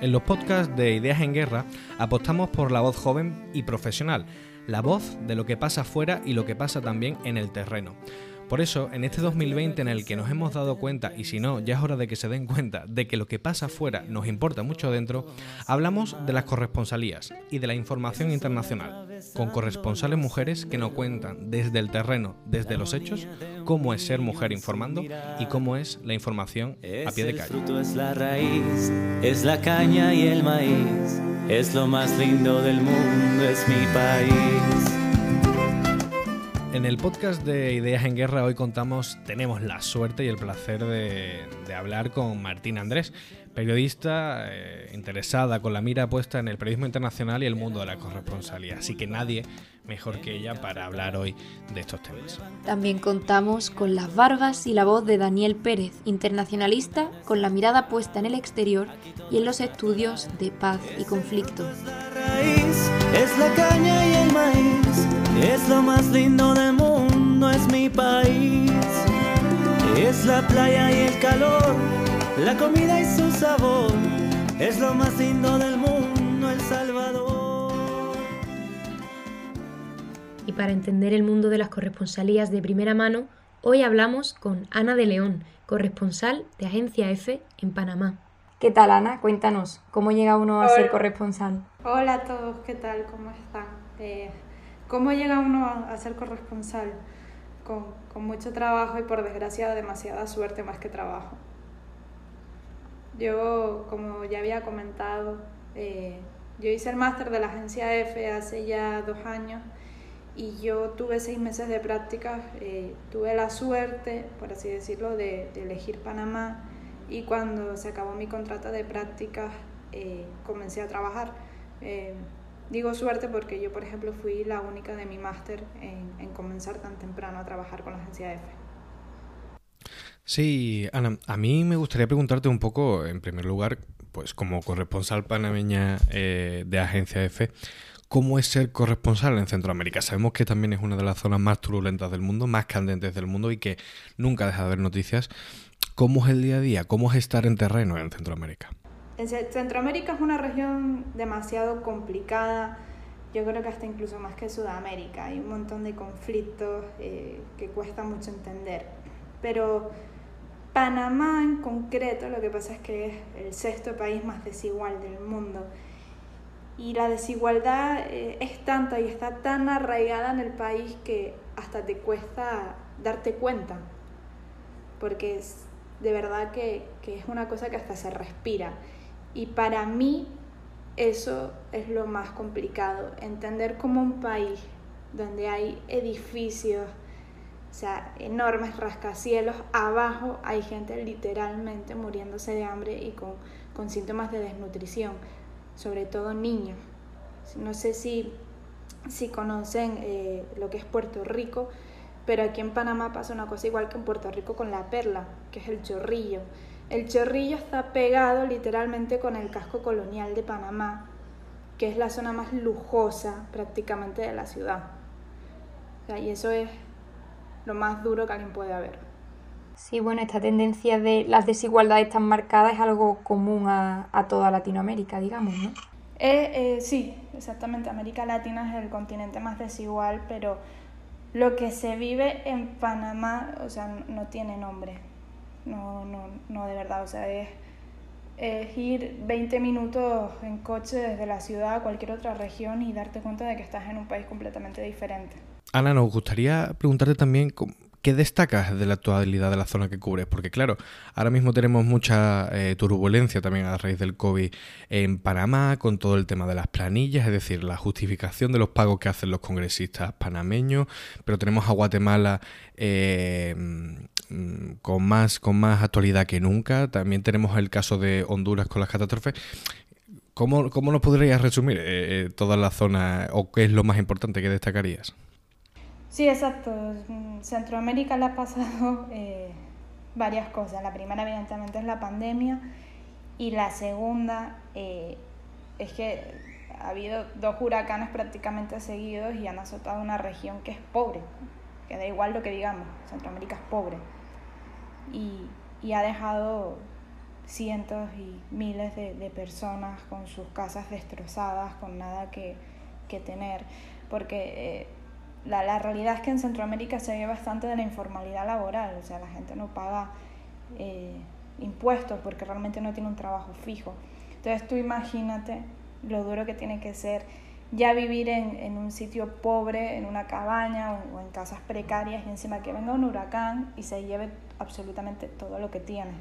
En los podcasts de Ideas en Guerra apostamos por la voz joven y profesional, la voz de lo que pasa afuera y lo que pasa también en el terreno. Por eso, en este 2020 en el que nos hemos dado cuenta, y si no, ya es hora de que se den cuenta, de que lo que pasa afuera nos importa mucho dentro, hablamos de las corresponsalías y de la información internacional, con corresponsales mujeres que nos cuentan desde el terreno, desde los hechos, cómo es ser mujer informando y cómo es la información a pie de calle. El fruto es la raíz, es la caña y el maíz, es lo más lindo del mundo, es mi país. En el podcast de Ideas en Guerra hoy contamos, tenemos la suerte y el placer de, hablar con Martina Andrés, periodista eh, interesada con la mira puesta en el periodismo internacional y el mundo de la corresponsalía. Así que nadie mejor que ella para hablar hoy de estos temas. También contamos con las barbas y la voz de Daniel Pérez, internacionalista con la mirada puesta en el exterior y en los estudios de paz y conflicto. Es la caña y el maíz, es lo más lindo del mundo, es mi país. Es la playa y el calor, la comida y su sabor, es lo más lindo del mundo, El Salvador. Y para entender el mundo de las corresponsalías de primera mano, hoy hablamos con Ana de León, corresponsal de Agencia F en Panamá. ¿Qué tal, Ana? Cuéntanos, ¿cómo llega uno a ser corresponsal? Hola a todos, ¿qué tal? ¿Cómo están? Eh, ¿Cómo llega uno a, ser corresponsal? Con, mucho trabajo y por desgracia demasiada suerte más que trabajo. Yo, como ya había comentado, eh, yo hice el máster de la agencia F hace ya dos años y yo tuve seis meses de prácticas, eh, tuve la suerte, por así decirlo, de, elegir Panamá y cuando se acabó mi contrato de prácticas eh, comencé a trabajar. Eh, digo suerte porque yo, por ejemplo, fui la única de mi máster en, en comenzar tan temprano a trabajar con la agencia F. Sí, Ana, a mí me gustaría preguntarte un poco, en primer lugar, pues como corresponsal panameña de Agencia F, ¿Cómo es ser corresponsal en Centroamérica? Sabemos que también es una de las zonas más turbulentas del mundo, más candentes del mundo y que nunca deja de haber noticias. ¿Cómo es el día a día? ¿Cómo es estar en terreno en Centroamérica? En Centroamérica es una región demasiado complicada, yo creo que hasta incluso más que Sudamérica. Hay un montón de conflictos eh, que cuesta mucho entender. Pero Panamá en concreto, lo que pasa es que es el sexto país más desigual del mundo y la desigualdad eh, es tanta y está tan arraigada en el país que hasta te cuesta darte cuenta, porque es de verdad que es una cosa que hasta se respira. Y para mí eso es lo más complicado, entender cómo un país donde hay edificios, o sea, enormes rascacielos, abajo hay gente literalmente muriéndose de hambre y con, con síntomas de desnutrición sobre todo niños. No sé si, si conocen eh, lo que es Puerto Rico, pero aquí en Panamá pasa una cosa igual que en Puerto Rico con la perla, que es el chorrillo. El chorrillo está pegado literalmente con el casco colonial de Panamá, que es la zona más lujosa prácticamente de la ciudad. y eso es lo más duro que alguien puede haber. Sí, bueno, esta tendencia de las desigualdades tan marcadas es algo común a, toda Latinoamérica, digamos, ¿no? Eh, eh, sí, exactamente. América Latina es el continente más desigual, pero lo que se vive en Panamá, o sea, no, tiene nombre. No, no, no de verdad. O sea, es, es, ir 20 minutos en coche desde la ciudad a cualquier otra región y darte cuenta de que estás en un país completamente diferente. Ana, nos gustaría preguntarte también ¿Qué destacas de la actualidad de la zona que cubres? Porque claro, ahora mismo tenemos mucha eh, turbulencia también a raíz del COVID en Panamá con todo el tema de las planillas, es decir, la justificación de los pagos que hacen los congresistas panameños, pero tenemos a Guatemala eh, con, más, con más actualidad que nunca, también tenemos el caso de Honduras con las catástrofes. ¿Cómo, cómo nos podrías resumir eh, toda la zona o qué es lo más importante que destacarías? Sí, exacto. Centroamérica le ha pasado eh, varias cosas. La primera, evidentemente, es la pandemia. Y la segunda eh, es que ha habido dos huracanes prácticamente seguidos y han azotado una región que es pobre. Que da igual lo que digamos, Centroamérica es pobre. Y, y ha dejado cientos y miles de, personas con sus casas destrozadas, con nada que, tener, porque eh, la, la, realidad es que en Centroamérica se ve bastante de la informalidad laboral, o sea, la gente no paga eh, impuestos porque realmente no tiene un trabajo fijo. Entonces tú imagínate lo duro que tiene que ser ya vivir en, en un sitio pobre, en una cabaña o, o en casas precarias y encima que venga un huracán y se lleve absolutamente todo lo que tiene.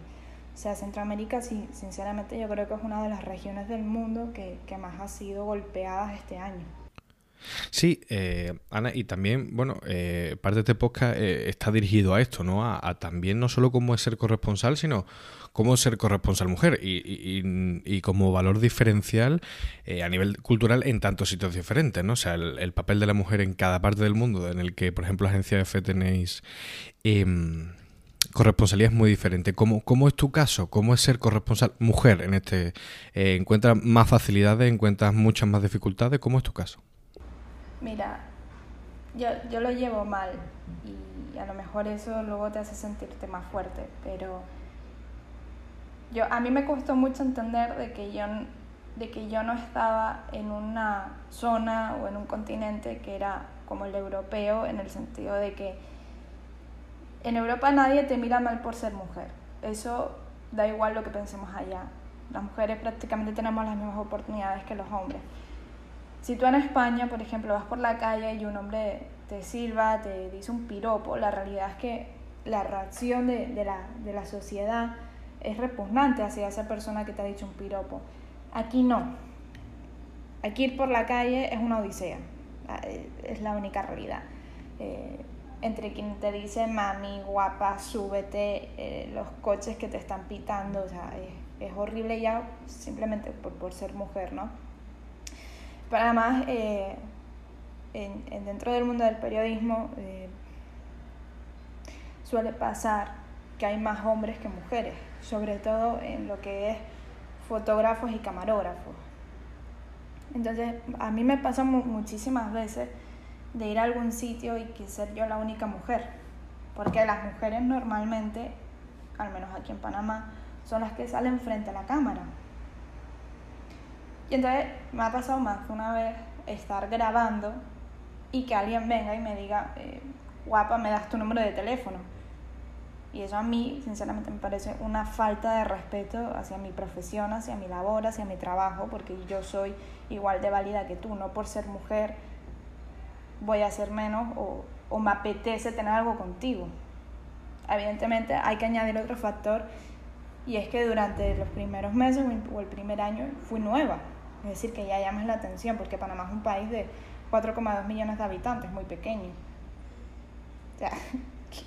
O sea, Centroamérica, sí, sinceramente, yo creo que es una de las regiones del mundo que, más ha sido golpeada este año. Sí, eh, Ana, y también, bueno, eh, parte de este podcast eh, está dirigido a esto, ¿no? A, también no solo cómo es ser corresponsal, sino cómo ser corresponsal mujer y, como valor diferencial a nivel cultural en tantos sitios diferentes, ¿no? O sea, el, papel de la mujer en cada parte del mundo en el que, por ejemplo, la agencia F tenéis em, corresponsalía es muy diferente. ¿Cómo, ¿Cómo, es tu caso? ¿Cómo es ser corresponsal mujer en este? Eh, ¿Encuentras más facilidades? ¿Encuentras muchas más dificultades? ¿Cómo es tu caso? Mira, yo, yo lo llevo mal y a lo mejor eso luego te hace sentirte más fuerte, pero yo, a mí me costó mucho entender de que yo de que yo no estaba en una zona o en un continente que era como el europeo en el sentido de que en Europa nadie te mira mal por ser mujer. Eso da igual lo que pensemos allá. Las mujeres prácticamente tenemos las mismas oportunidades que los hombres. Si tú en España, por ejemplo, vas por la calle y un hombre te silba, te dice un piropo, la realidad es que la reacción de, la, de la sociedad es repugnante hacia esa persona que te ha dicho un piropo. Aquí no. Aquí ir por la calle es una odisea. Ah, eh, es la única realidad. Eh, entre quien te dice mami, guapa, súbete, eh, los coches que te están pitando, o sea, es, horrible ya simplemente por, ser mujer, ¿no? Pero además, eh, en, dentro del mundo del periodismo eh, suele pasar que hay más hombres que mujeres, sobre todo en lo que es fotógrafos y camarógrafos. Entonces, a mí me pasa muchísimas veces de ir a algún sitio y que ser yo la única mujer. Porque las mujeres normalmente, al menos aquí en Panamá, son las que salen frente a la cámara. Y entonces me ha pasado más de una vez estar grabando y que alguien venga y me diga, eh, guapa, me das tu número de teléfono. Y eso a mí, sinceramente, me parece una falta de respeto hacia mi profesión, hacia mi labor, hacia mi trabajo, porque yo soy igual de válida que tú, no por ser mujer voy a hacer menos o, o me apetece tener algo contigo. Evidentemente hay que añadir otro factor y es que durante los primeros meses o el primer año fui nueva. Es decir, que ya llamas la atención porque Panamá es un país de 4,2 millones de habitantes, muy pequeño.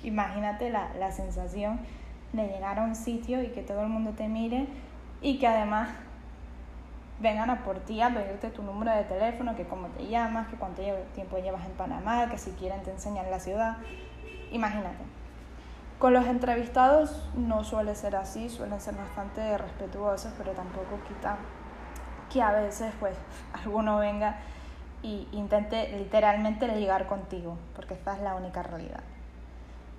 Imagínate la, la sensación de llegar a un sitio y que todo el mundo te mire y que además vengan a por ti a pedirte tu número de teléfono, que cómo te llamas, que cuánto tiempo llevas en Panamá, que si quieren te enseñan la ciudad. Imagínate. Con los entrevistados no suele ser así, suelen ser bastante respetuosos, pero tampoco quita que a veces pues alguno venga e intente literalmente llegar contigo, porque esta es la única realidad.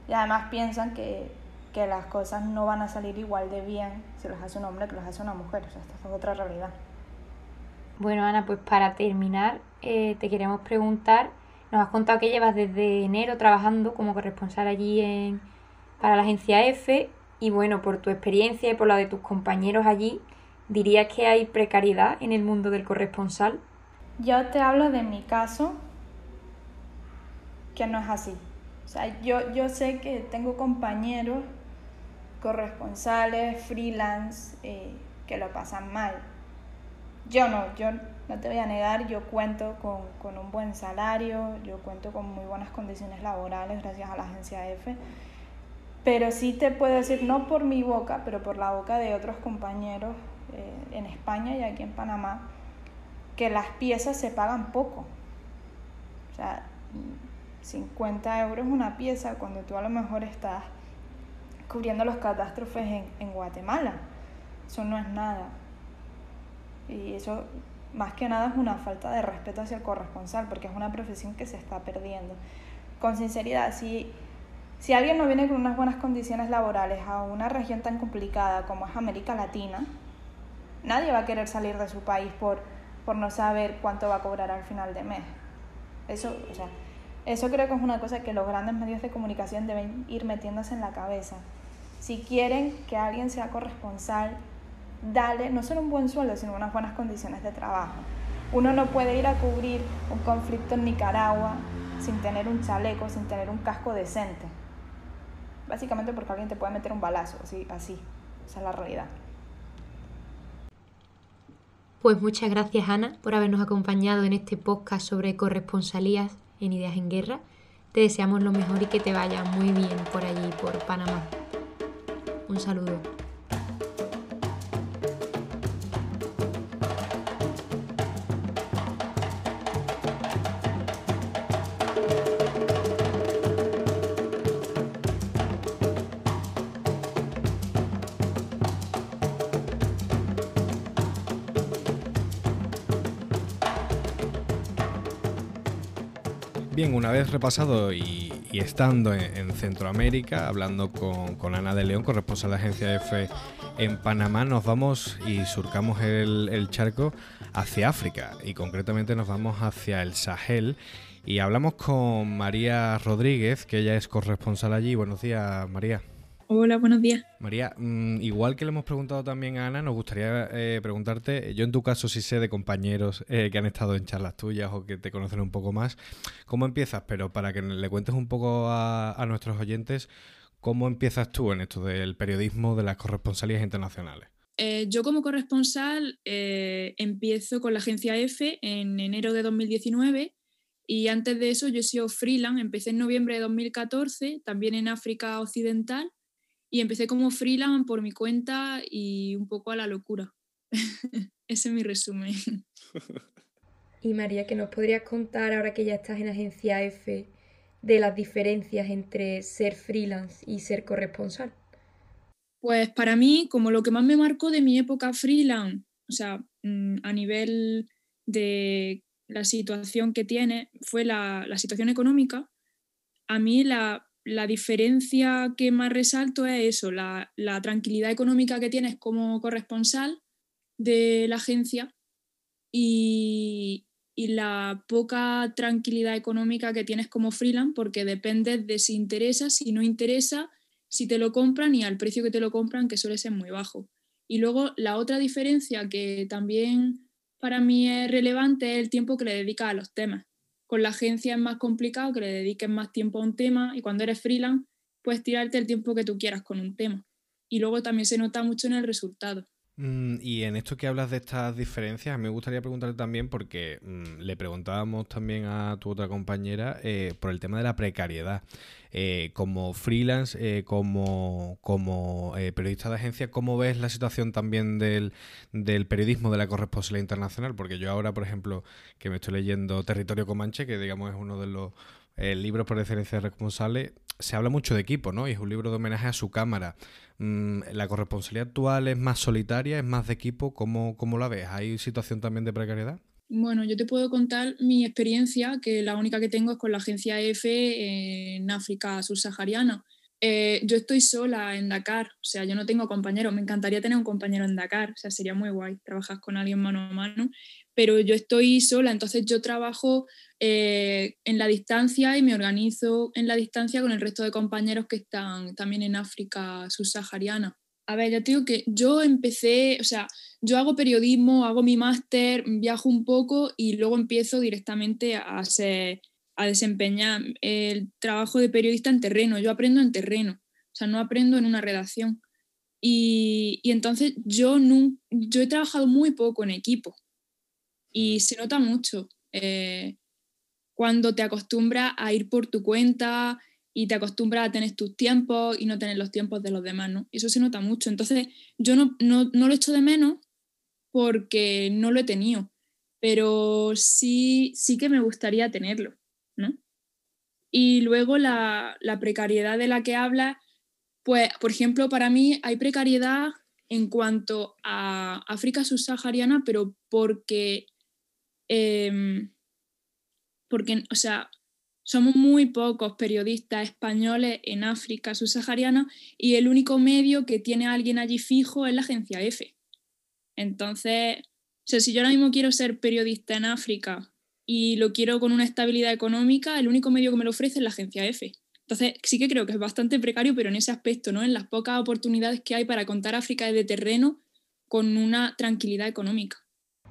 Y además piensan que, que las cosas no van a salir igual de bien si los hace un hombre que los hace una mujer, o sea, esta es otra realidad. Bueno, Ana, pues para terminar, eh, te queremos preguntar, nos has contado que llevas desde enero trabajando como corresponsal allí en, para la agencia F y bueno, por tu experiencia y por la de tus compañeros allí, ¿dirías que hay precariedad en el mundo del corresponsal? Yo te hablo de mi caso, que no es así. O sea, yo, yo sé que tengo compañeros corresponsales, freelance, eh, que lo pasan mal yo no, yo no te voy a negar, yo cuento con, con, un buen salario, yo cuento con muy buenas condiciones laborales gracias a la agencia F, pero sí te puedo decir, no por mi boca, pero por la boca de otros compañeros eh, en España y aquí en Panamá, que las piezas se pagan poco. O sea, 50 euros una pieza cuando tú a lo mejor estás cubriendo los catástrofes en, en Guatemala. Eso no es nada. Y eso más que nada es una falta de respeto hacia el corresponsal, porque es una profesión que se está perdiendo. Con sinceridad, si, Si alguien no viene con unas buenas condiciones laborales a una región tan complicada como es América Latina, nadie va a querer salir de su país por, por no saber cuánto va a cobrar al final de mes. Eso, o sea, eso creo que es una cosa que los grandes medios de comunicación deben ir metiéndose en la cabeza. Si quieren que alguien sea corresponsal, dale no solo un buen sueldo, sino unas buenas condiciones de trabajo. Uno no puede ir a cubrir un conflicto en Nicaragua sin tener un chaleco, sin tener un casco decente. Básicamente porque alguien te puede meter un balazo, así, así. Esa es la realidad. Pues muchas gracias Ana por habernos acompañado en este podcast sobre corresponsalías en Ideas en Guerra. Te deseamos lo mejor y que te vaya muy bien por allí, por Panamá. Un saludo. Una vez repasado y, estando en, Centroamérica, hablando con, Ana de León, corresponsal de Agencia F en Panamá, nos vamos y surcamos el, charco hacia África y concretamente nos vamos hacia el Sahel y hablamos con María Rodríguez, que ella es corresponsal allí. Buenos días, María. Hola, buenos días. María, mm, igual que le hemos preguntado también a Ana, nos gustaría eh, preguntarte, yo en tu caso sí sé de compañeros eh, que han estado en charlas tuyas o que te conocen un poco más, ¿cómo empiezas? Pero para que le cuentes un poco a, nuestros oyentes, ¿cómo empiezas tú en esto del periodismo de las corresponsalías internacionales? Eh, yo como corresponsal empiezo con la agencia F en enero de 2019 y antes de eso yo he sido freelance, empecé en noviembre de 2014, también en África Occidental y empecé como freelance por mi cuenta y un poco a la locura. Ese es mi resumen. Y María, ¿qué nos podrías contar ahora que ya estás en Agencia F de las diferencias entre ser freelance y ser corresponsal? Pues para mí, como lo que más me marcó de mi época freelance, o sea, mm, a nivel de la situación que tiene, fue la, la situación económica. A mí la, la diferencia que más resalto es eso, la, tranquilidad económica que tienes como corresponsal de la agencia y, la poca tranquilidad económica que tienes como freelance porque dependes de si interesa, si no interesa, si te lo compran y al precio que te lo compran, que suele ser muy bajo. Y luego la otra diferencia que también para mí es relevante es el tiempo que le dedicas a los temas con la agencia es más complicado que le dediques más tiempo a un tema y cuando eres freelance puedes tirarte el tiempo que tú quieras con un tema. Y luego también se nota mucho en el resultado. Mm, y en esto que hablas de estas diferencias, me gustaría preguntarle también, porque mm, le preguntábamos también a tu otra compañera eh, por el tema de la precariedad. Eh, como freelance, eh, como, como periodista de agencia, ¿cómo ves la situación también del, del periodismo de la corresponsabilidad internacional? Porque yo ahora, por ejemplo, que me estoy leyendo Territorio Comanche, que digamos es uno de los libros por excelencia responsables, se habla mucho de equipo, ¿no? Y es un libro de homenaje a su cámara. Mm, ¿La corresponsabilidad actual es más solitaria, es más de equipo? ¿Cómo, cómo la ves? ¿Hay situación también de precariedad? Bueno, yo te puedo contar mi experiencia, que la única que tengo es con la agencia EFE en África subsahariana. Eh, yo estoy sola en Dakar, o sea, yo no tengo compañeros. Me encantaría tener un compañero en Dakar, o sea, sería muy guay trabajar con alguien mano a mano, pero yo estoy sola, entonces yo trabajo eh, en la distancia y me organizo en la distancia con el resto de compañeros que están también en África subsahariana. A ver, ya te digo que yo empecé, o sea, yo hago periodismo, hago mi máster, viajo un poco y luego empiezo directamente a, a desempeñar el trabajo de periodista en terreno. Yo aprendo en terreno, o sea, no aprendo en una redacción. Y, y entonces yo, no, yo he trabajado muy poco en equipo y se nota mucho. Eh, cuando te acostumbras a ir por tu cuenta y te acostumbras a tener tus tiempos y no tener los tiempos de los demás, ¿no? Eso se nota mucho. Entonces, yo no, no, no lo echo de menos porque no lo he tenido, pero sí, sí que me gustaría tenerlo, ¿no? Y luego la, precariedad de la que habla, pues, por ejemplo, para mí hay precariedad en cuanto a África subsahariana, pero porque, em, porque, o sea, somos muy pocos periodistas españoles en África subsahariana y el único medio que tiene alguien allí fijo es la agencia F. Entonces, o si yo ahora mismo quiero ser periodista en África y lo quiero con una estabilidad económica, el único medio que me lo ofrece es la agencia F. Entonces, sí que creo que es bastante precario, pero en ese aspecto, ¿no? En las pocas oportunidades que hay para contar África de terreno con una tranquilidad económica.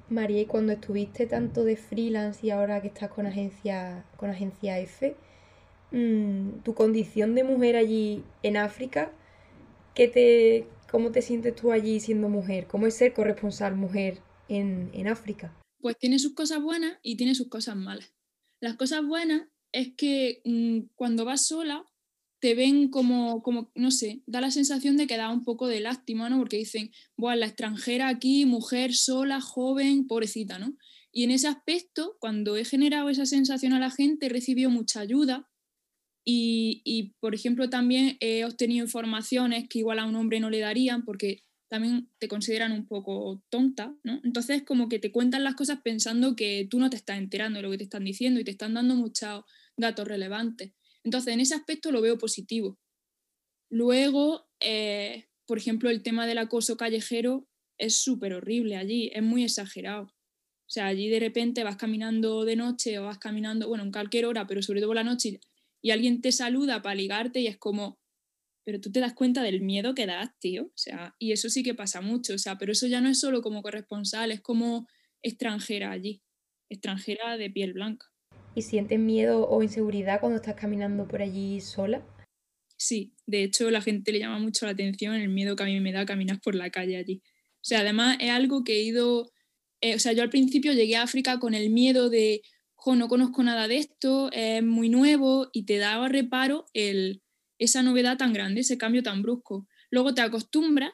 María, y cuando estuviste tanto de freelance y ahora que estás con agencia, con F, mm, tu condición de mujer allí en África, ¿qué te, ¿cómo te sientes tú allí siendo mujer? ¿Cómo es ser corresponsal mujer en, en África? Pues tiene sus cosas buenas y tiene sus cosas malas. Las cosas buenas es que mm, cuando vas sola te ven como, como, no sé, da la sensación de que da un poco de lástima, ¿no? Porque dicen, bueno, la extranjera aquí, mujer sola, joven, pobrecita, ¿no? Y en ese aspecto, cuando he generado esa sensación a la gente, he recibido mucha ayuda y, y, por ejemplo, también he obtenido informaciones que igual a un hombre no le darían porque también te consideran un poco tonta, ¿no? Entonces, como que te cuentan las cosas pensando que tú no te estás enterando de lo que te están diciendo y te están dando muchos datos relevantes. Entonces, en ese aspecto lo veo positivo. Luego, eh, por ejemplo, el tema del acoso callejero es súper horrible allí, es muy exagerado. O sea, allí de repente vas caminando de noche o vas caminando, bueno, en cualquier hora, pero sobre todo la noche, y alguien te saluda para ligarte y es como, pero tú te das cuenta del miedo que das, tío. O sea, y eso sí que pasa mucho. O sea, pero eso ya no es solo como corresponsal, es como extranjera allí, extranjera de piel blanca. ¿Y sientes miedo o inseguridad cuando estás caminando por allí sola? Sí, de hecho la gente le llama mucho la atención el miedo que a mí me da caminar por la calle allí. O sea, además es algo que he ido, eh, o sea, yo al principio llegué a África con el miedo de, jo, no conozco nada de esto, es muy nuevo y te daba reparo el, esa novedad tan grande, ese cambio tan brusco. Luego te acostumbras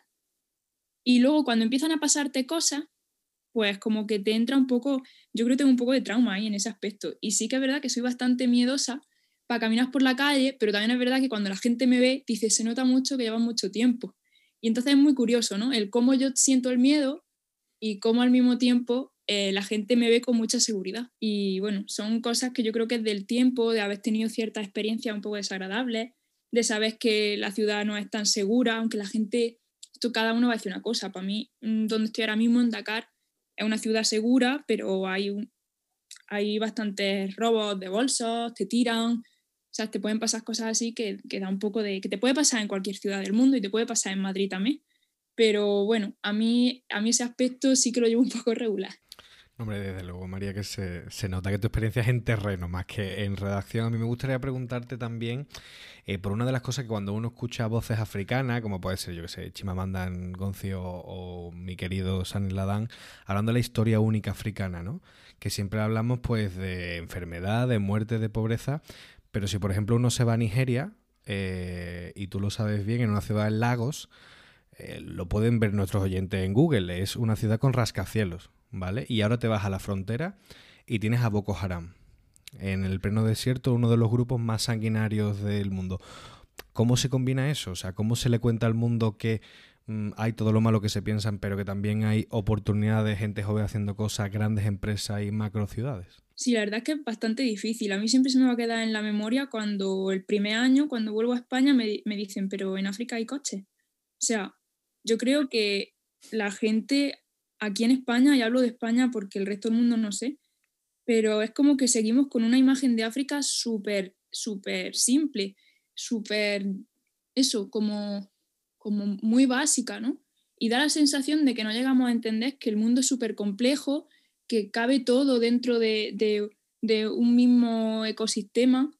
y luego cuando empiezan a pasarte cosas, pues como que te entra un poco, yo creo que tengo un poco de trauma ahí en ese aspecto. Y sí que es verdad que soy bastante miedosa para caminar por la calle, pero también es verdad que cuando la gente me ve, dice, se nota mucho que lleva mucho tiempo. Y entonces es muy curioso, ¿no? El cómo yo siento el miedo y cómo al mismo tiempo eh, la gente me ve con mucha seguridad. Y bueno, son cosas que yo creo que es del tiempo, de haber tenido cierta experiencia un poco desagradables, de saber que la ciudad no es tan segura, aunque la gente, esto cada uno va a decir una cosa. Para mí, mm, donde estoy ahora mismo en Dakar, es una ciudad segura, pero hay, un, hay bastantes robos de bolsos, te tiran, o sea, te pueden pasar cosas así que, que da un poco de... que te puede pasar en cualquier ciudad del mundo y te puede pasar en Madrid también. Pero bueno, a mí, a mí ese aspecto sí que lo llevo un poco regular. Hombre, desde luego, María, que se, nota que tu experiencia es en terreno más que en redacción. A mí me gustaría preguntarte también eh, por una de las cosas que cuando uno escucha voces africanas, como puede ser, yo que sé, Chimamanda Ngozi o, o, mi querido San Ladán, hablando de la historia única africana, ¿no? Que siempre hablamos pues de enfermedad, de muerte, de pobreza, pero si por ejemplo uno se va a Nigeria, eh, y tú lo sabes bien, en una ciudad en Lagos, eh, lo pueden ver nuestros oyentes en Google, es una ciudad con rascacielos ¿vale? Y ahora te vas a la frontera y tienes a Boko Haram. En el pleno desierto, uno de los grupos más sanguinarios del mundo. ¿Cómo se combina eso? O sea, ¿cómo se le cuenta al mundo que mm, hay todo lo malo que se piensan, pero que también hay oportunidades de gente joven haciendo cosas, grandes empresas y macro ciudades? Sí, la verdad es que es bastante difícil. A mí siempre se me va a quedar en la memoria cuando el primer año, cuando vuelvo a España, me, me dicen, pero en África hay coches. O sea, yo creo que la gente aquí en España, y hablo de España porque el resto del mundo no sé, pero es como que seguimos con una imagen de África súper, súper simple, súper, eso, como, como muy básica, ¿no? Y da la sensación de que no llegamos a entender que el mundo es súper complejo, que cabe todo dentro de, de, un mismo ecosistema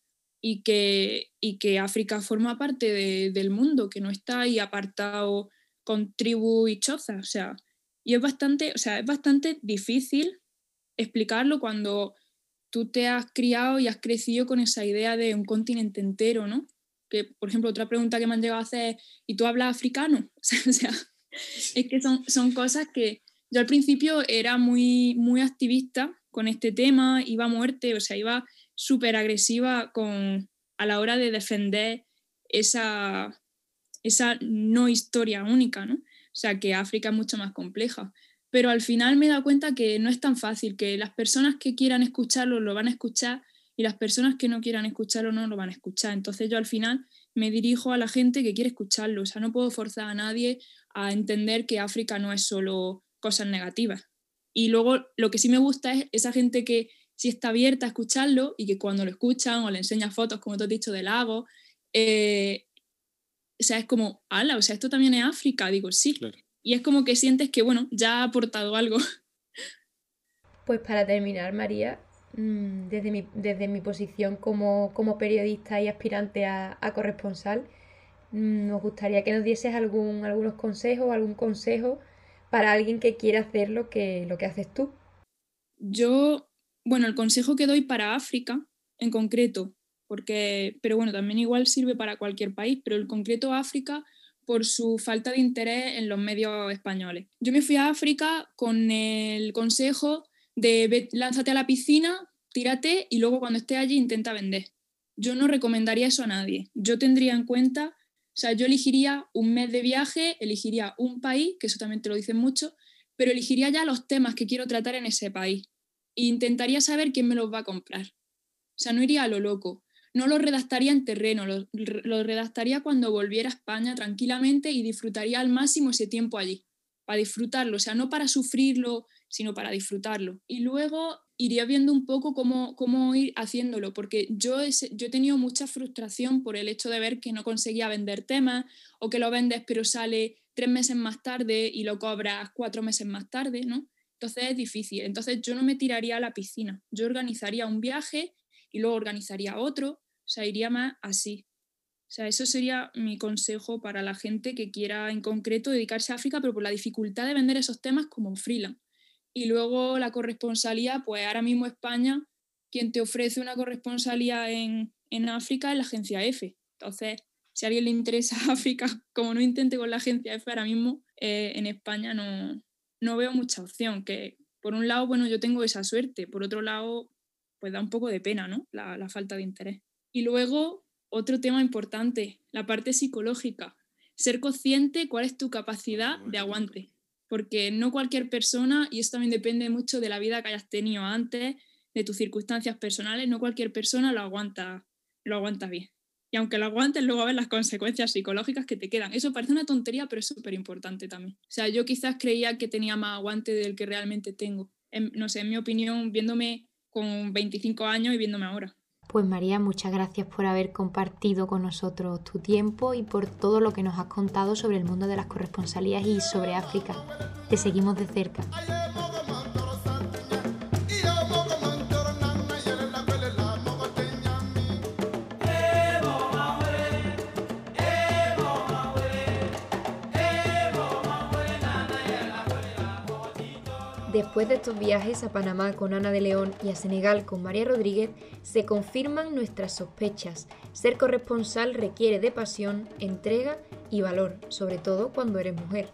y que, y que África forma parte del mundo, que no está ahí apartado con tribu y choza, o sea, y es bastante, o sea, es bastante difícil explicarlo cuando tú te has criado y has crecido con esa idea de un continente entero, ¿no? Que, por ejemplo, otra pregunta que me han llegado a hacer es, ¿y tú hablas africano? O sea, es que son, son cosas que yo al principio era muy, muy activista con este tema, iba a muerte, o sea, iba súper agresiva con, a la hora de defender esa, esa no historia única, ¿no? O sea, que África es mucho más compleja. Pero al final me he dado cuenta que no es tan fácil, que las personas que quieran escucharlo lo van a escuchar, y las personas que no quieran escucharlo no lo van a escuchar. Entonces yo al final me dirijo a la gente que quiere escucharlo. O sea, no puedo forzar a nadie a entender que África no es solo cosas negativas. Y luego lo que sí me gusta es esa gente que sí está abierta a escucharlo y que cuando lo escuchan o le enseñas fotos, como tú has dicho, del lago, eh, o sea, es como, ala, o sea, esto también es África, digo, sí. Y es como que sientes que, bueno, ya ha aportado algo. Pues para terminar, María, mm, desde mi, desde mi posición como, periodista y aspirante a, corresponsal, mm, nos gustaría que nos dieses algún, algunos consejos, algún consejo para alguien que quiera hacer lo que, lo que haces tú. Yo, bueno, el consejo que doy para África en concreto, porque, pero bueno, también igual sirve para cualquier país, pero el concreto África por su falta de interés en los medios españoles. Yo me fui a África con el consejo de lánzate a la piscina, tírate y luego cuando esté allí intenta vender. Yo no recomendaría eso a nadie. Yo tendría en cuenta, o sea, yo elegiría un mes de viaje, elegiría un país, que eso también te lo dicen mucho, pero elegiría ya los temas que quiero tratar en ese país e intentaría saber quién me los va a comprar. O sea, no iría a lo loco. No lo redactaría en terreno, lo, lo redactaría cuando volviera a España tranquilamente y disfrutaría al máximo ese tiempo allí, para disfrutarlo, o sea, no para sufrirlo sino para disfrutarlo. Y luego iría viendo un poco cómo, cómo ir haciéndolo, porque yo, yo he tenido mucha frustración por el hecho de ver que no conseguía vender temas o que lo vendes pero sale tres meses más tarde y lo cobras cuatro meses más tarde, ¿no? Entonces es difícil. Entonces yo no me tiraría a la piscina, yo organizaría un viaje y luego organizaría otro, o sea, iría más así. O sea, eso sería mi consejo para la gente que quiera en concreto dedicarse a África, pero por la dificultad de vender esos temas como freelance. Y luego la corresponsalía, pues ahora mismo España, quien te ofrece una corresponsalía en, África es la agencia F. Entonces, si a alguien le interesa África, como no intente con la agencia F ahora mismo, eh, en España no, no veo mucha opción. Que por un lado, bueno, yo tengo esa suerte, por otro lado, pues da un poco de pena, ¿no? La, la falta de interés. Y luego, otro tema importante, la parte psicológica. Ser consciente cuál es tu capacidad de aguante porque no cualquier persona, y esto también depende mucho de la vida que hayas tenido antes, de tus circunstancias personales, no cualquier persona lo aguanta, lo aguanta bien. Y aunque lo aguantes, luego ves las consecuencias psicológicas que te quedan. Eso parece una tontería, pero es súper importante también. O sea, yo quizás creía que tenía más aguante del que realmente tengo. no sé, en mi opinión, viéndome con 25 años y viéndome ahora. Pues María, muchas gracias por haber compartido con nosotros tu tiempo y por todo lo que nos has contado sobre el mundo de las corresponsalías y sobre África. Te seguimos de cerca. Después de estos viajes a Panamá con Ana de León y a Senegal con María Rodríguez, se confirman nuestras sospechas. Ser corresponsal requiere de pasión, entrega y valor, sobre todo cuando eres mujer.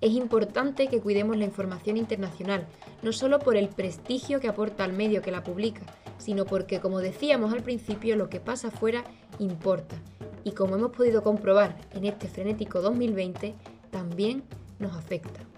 Es importante que cuidemos la información internacional, no solo por el prestigio que aporta al medio que la publica, sino porque, como decíamos al principio, lo que pasa afuera importa. Y como hemos podido comprobar en este frenético 2020, también nos afecta.